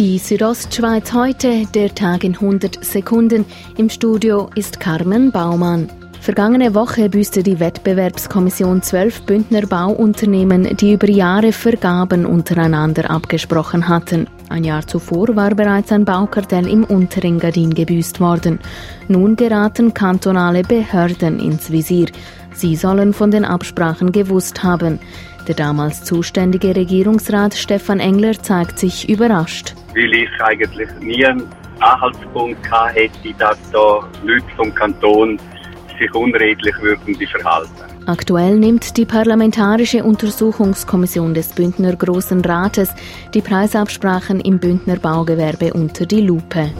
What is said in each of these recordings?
Die Südostschweiz heute, der Tag in 100 Sekunden. Im Studio ist Carmen Baumann. Vergangene Woche büßte die Wettbewerbskommission zwölf Bündner Bauunternehmen, die über Jahre Vergaben untereinander abgesprochen hatten. Ein Jahr zuvor war bereits ein Baukartell im Unterengadin gebüßt worden. Nun geraten kantonale Behörden ins Visier. Sie sollen von den Absprachen gewusst haben. Der damals zuständige Regierungsrat Stefan Engler zeigt sich überrascht. Weil ich eigentlich nie einen Anhaltspunkt hätte, dass da Leute vom Kanton sich unredlich würden verhalten. Aktuell nimmt die Parlamentarische Untersuchungskommission des Bündner Großen Rates die Preisabsprachen im Bündner Baugewerbe unter die Lupe.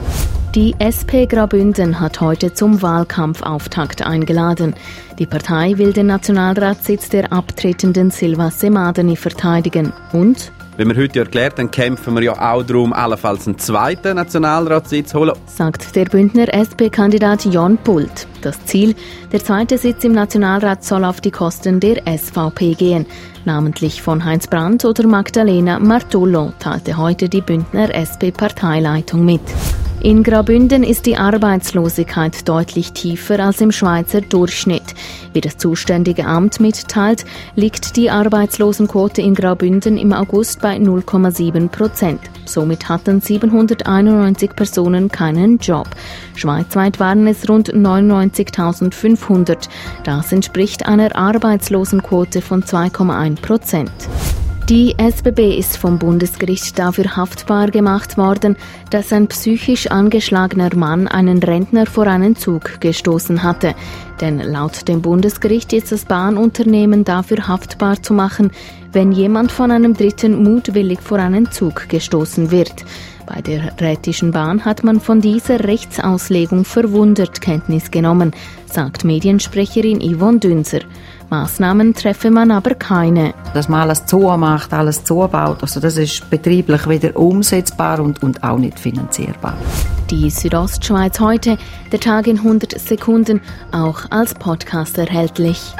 Die SP Graubünden hat heute zum Wahlkampfauftakt eingeladen. Die Partei will den Nationalratssitz der abtretenden Silva Semadeni verteidigen. Und wie wir heute erklärt haben, kämpfen wir ja auch darum, allenfalls einen zweiten Nationalratssitz zu holen. Sagt der Bündner SP-Kandidat Jon Pult. Das Ziel, der zweite Sitz im Nationalrat soll auf die Kosten der SVP gehen. Namentlich von Heinz Brandt oder Magdalena Martullo teilte heute die Bündner SP-Parteileitung mit. In Graubünden ist die Arbeitslosigkeit deutlich tiefer als im Schweizer Durchschnitt. Wie das zuständige Amt mitteilt, liegt die Arbeitslosenquote in Graubünden im August bei 0,7 Prozent. Somit hatten 791 Personen keinen Job. Schweizweit waren es rund 99.500. Das entspricht einer Arbeitslosenquote von 2,1 Prozent. Die SBB ist vom Bundesgericht dafür haftbar gemacht worden, dass ein psychisch angeschlagener Mann einen Rentner vor einen Zug gestoßen hatte. Denn laut dem Bundesgericht ist das Bahnunternehmen dafür haftbar zu machen, wenn jemand von einem Dritten mutwillig vor einen Zug gestoßen wird. Bei der Rätischen Bahn hat man von dieser Rechtsauslegung verwundert Kenntnis genommen, sagt Mediensprecherin Yvonne Dünser. Maßnahmen treffe man aber keine. Dass man alles zumacht, alles zubaut, also das ist betrieblich weder umsetzbar und, und auch nicht finanzierbar. Die Südostschweiz heute, der Tag in 100 Sekunden, auch als Podcast erhältlich.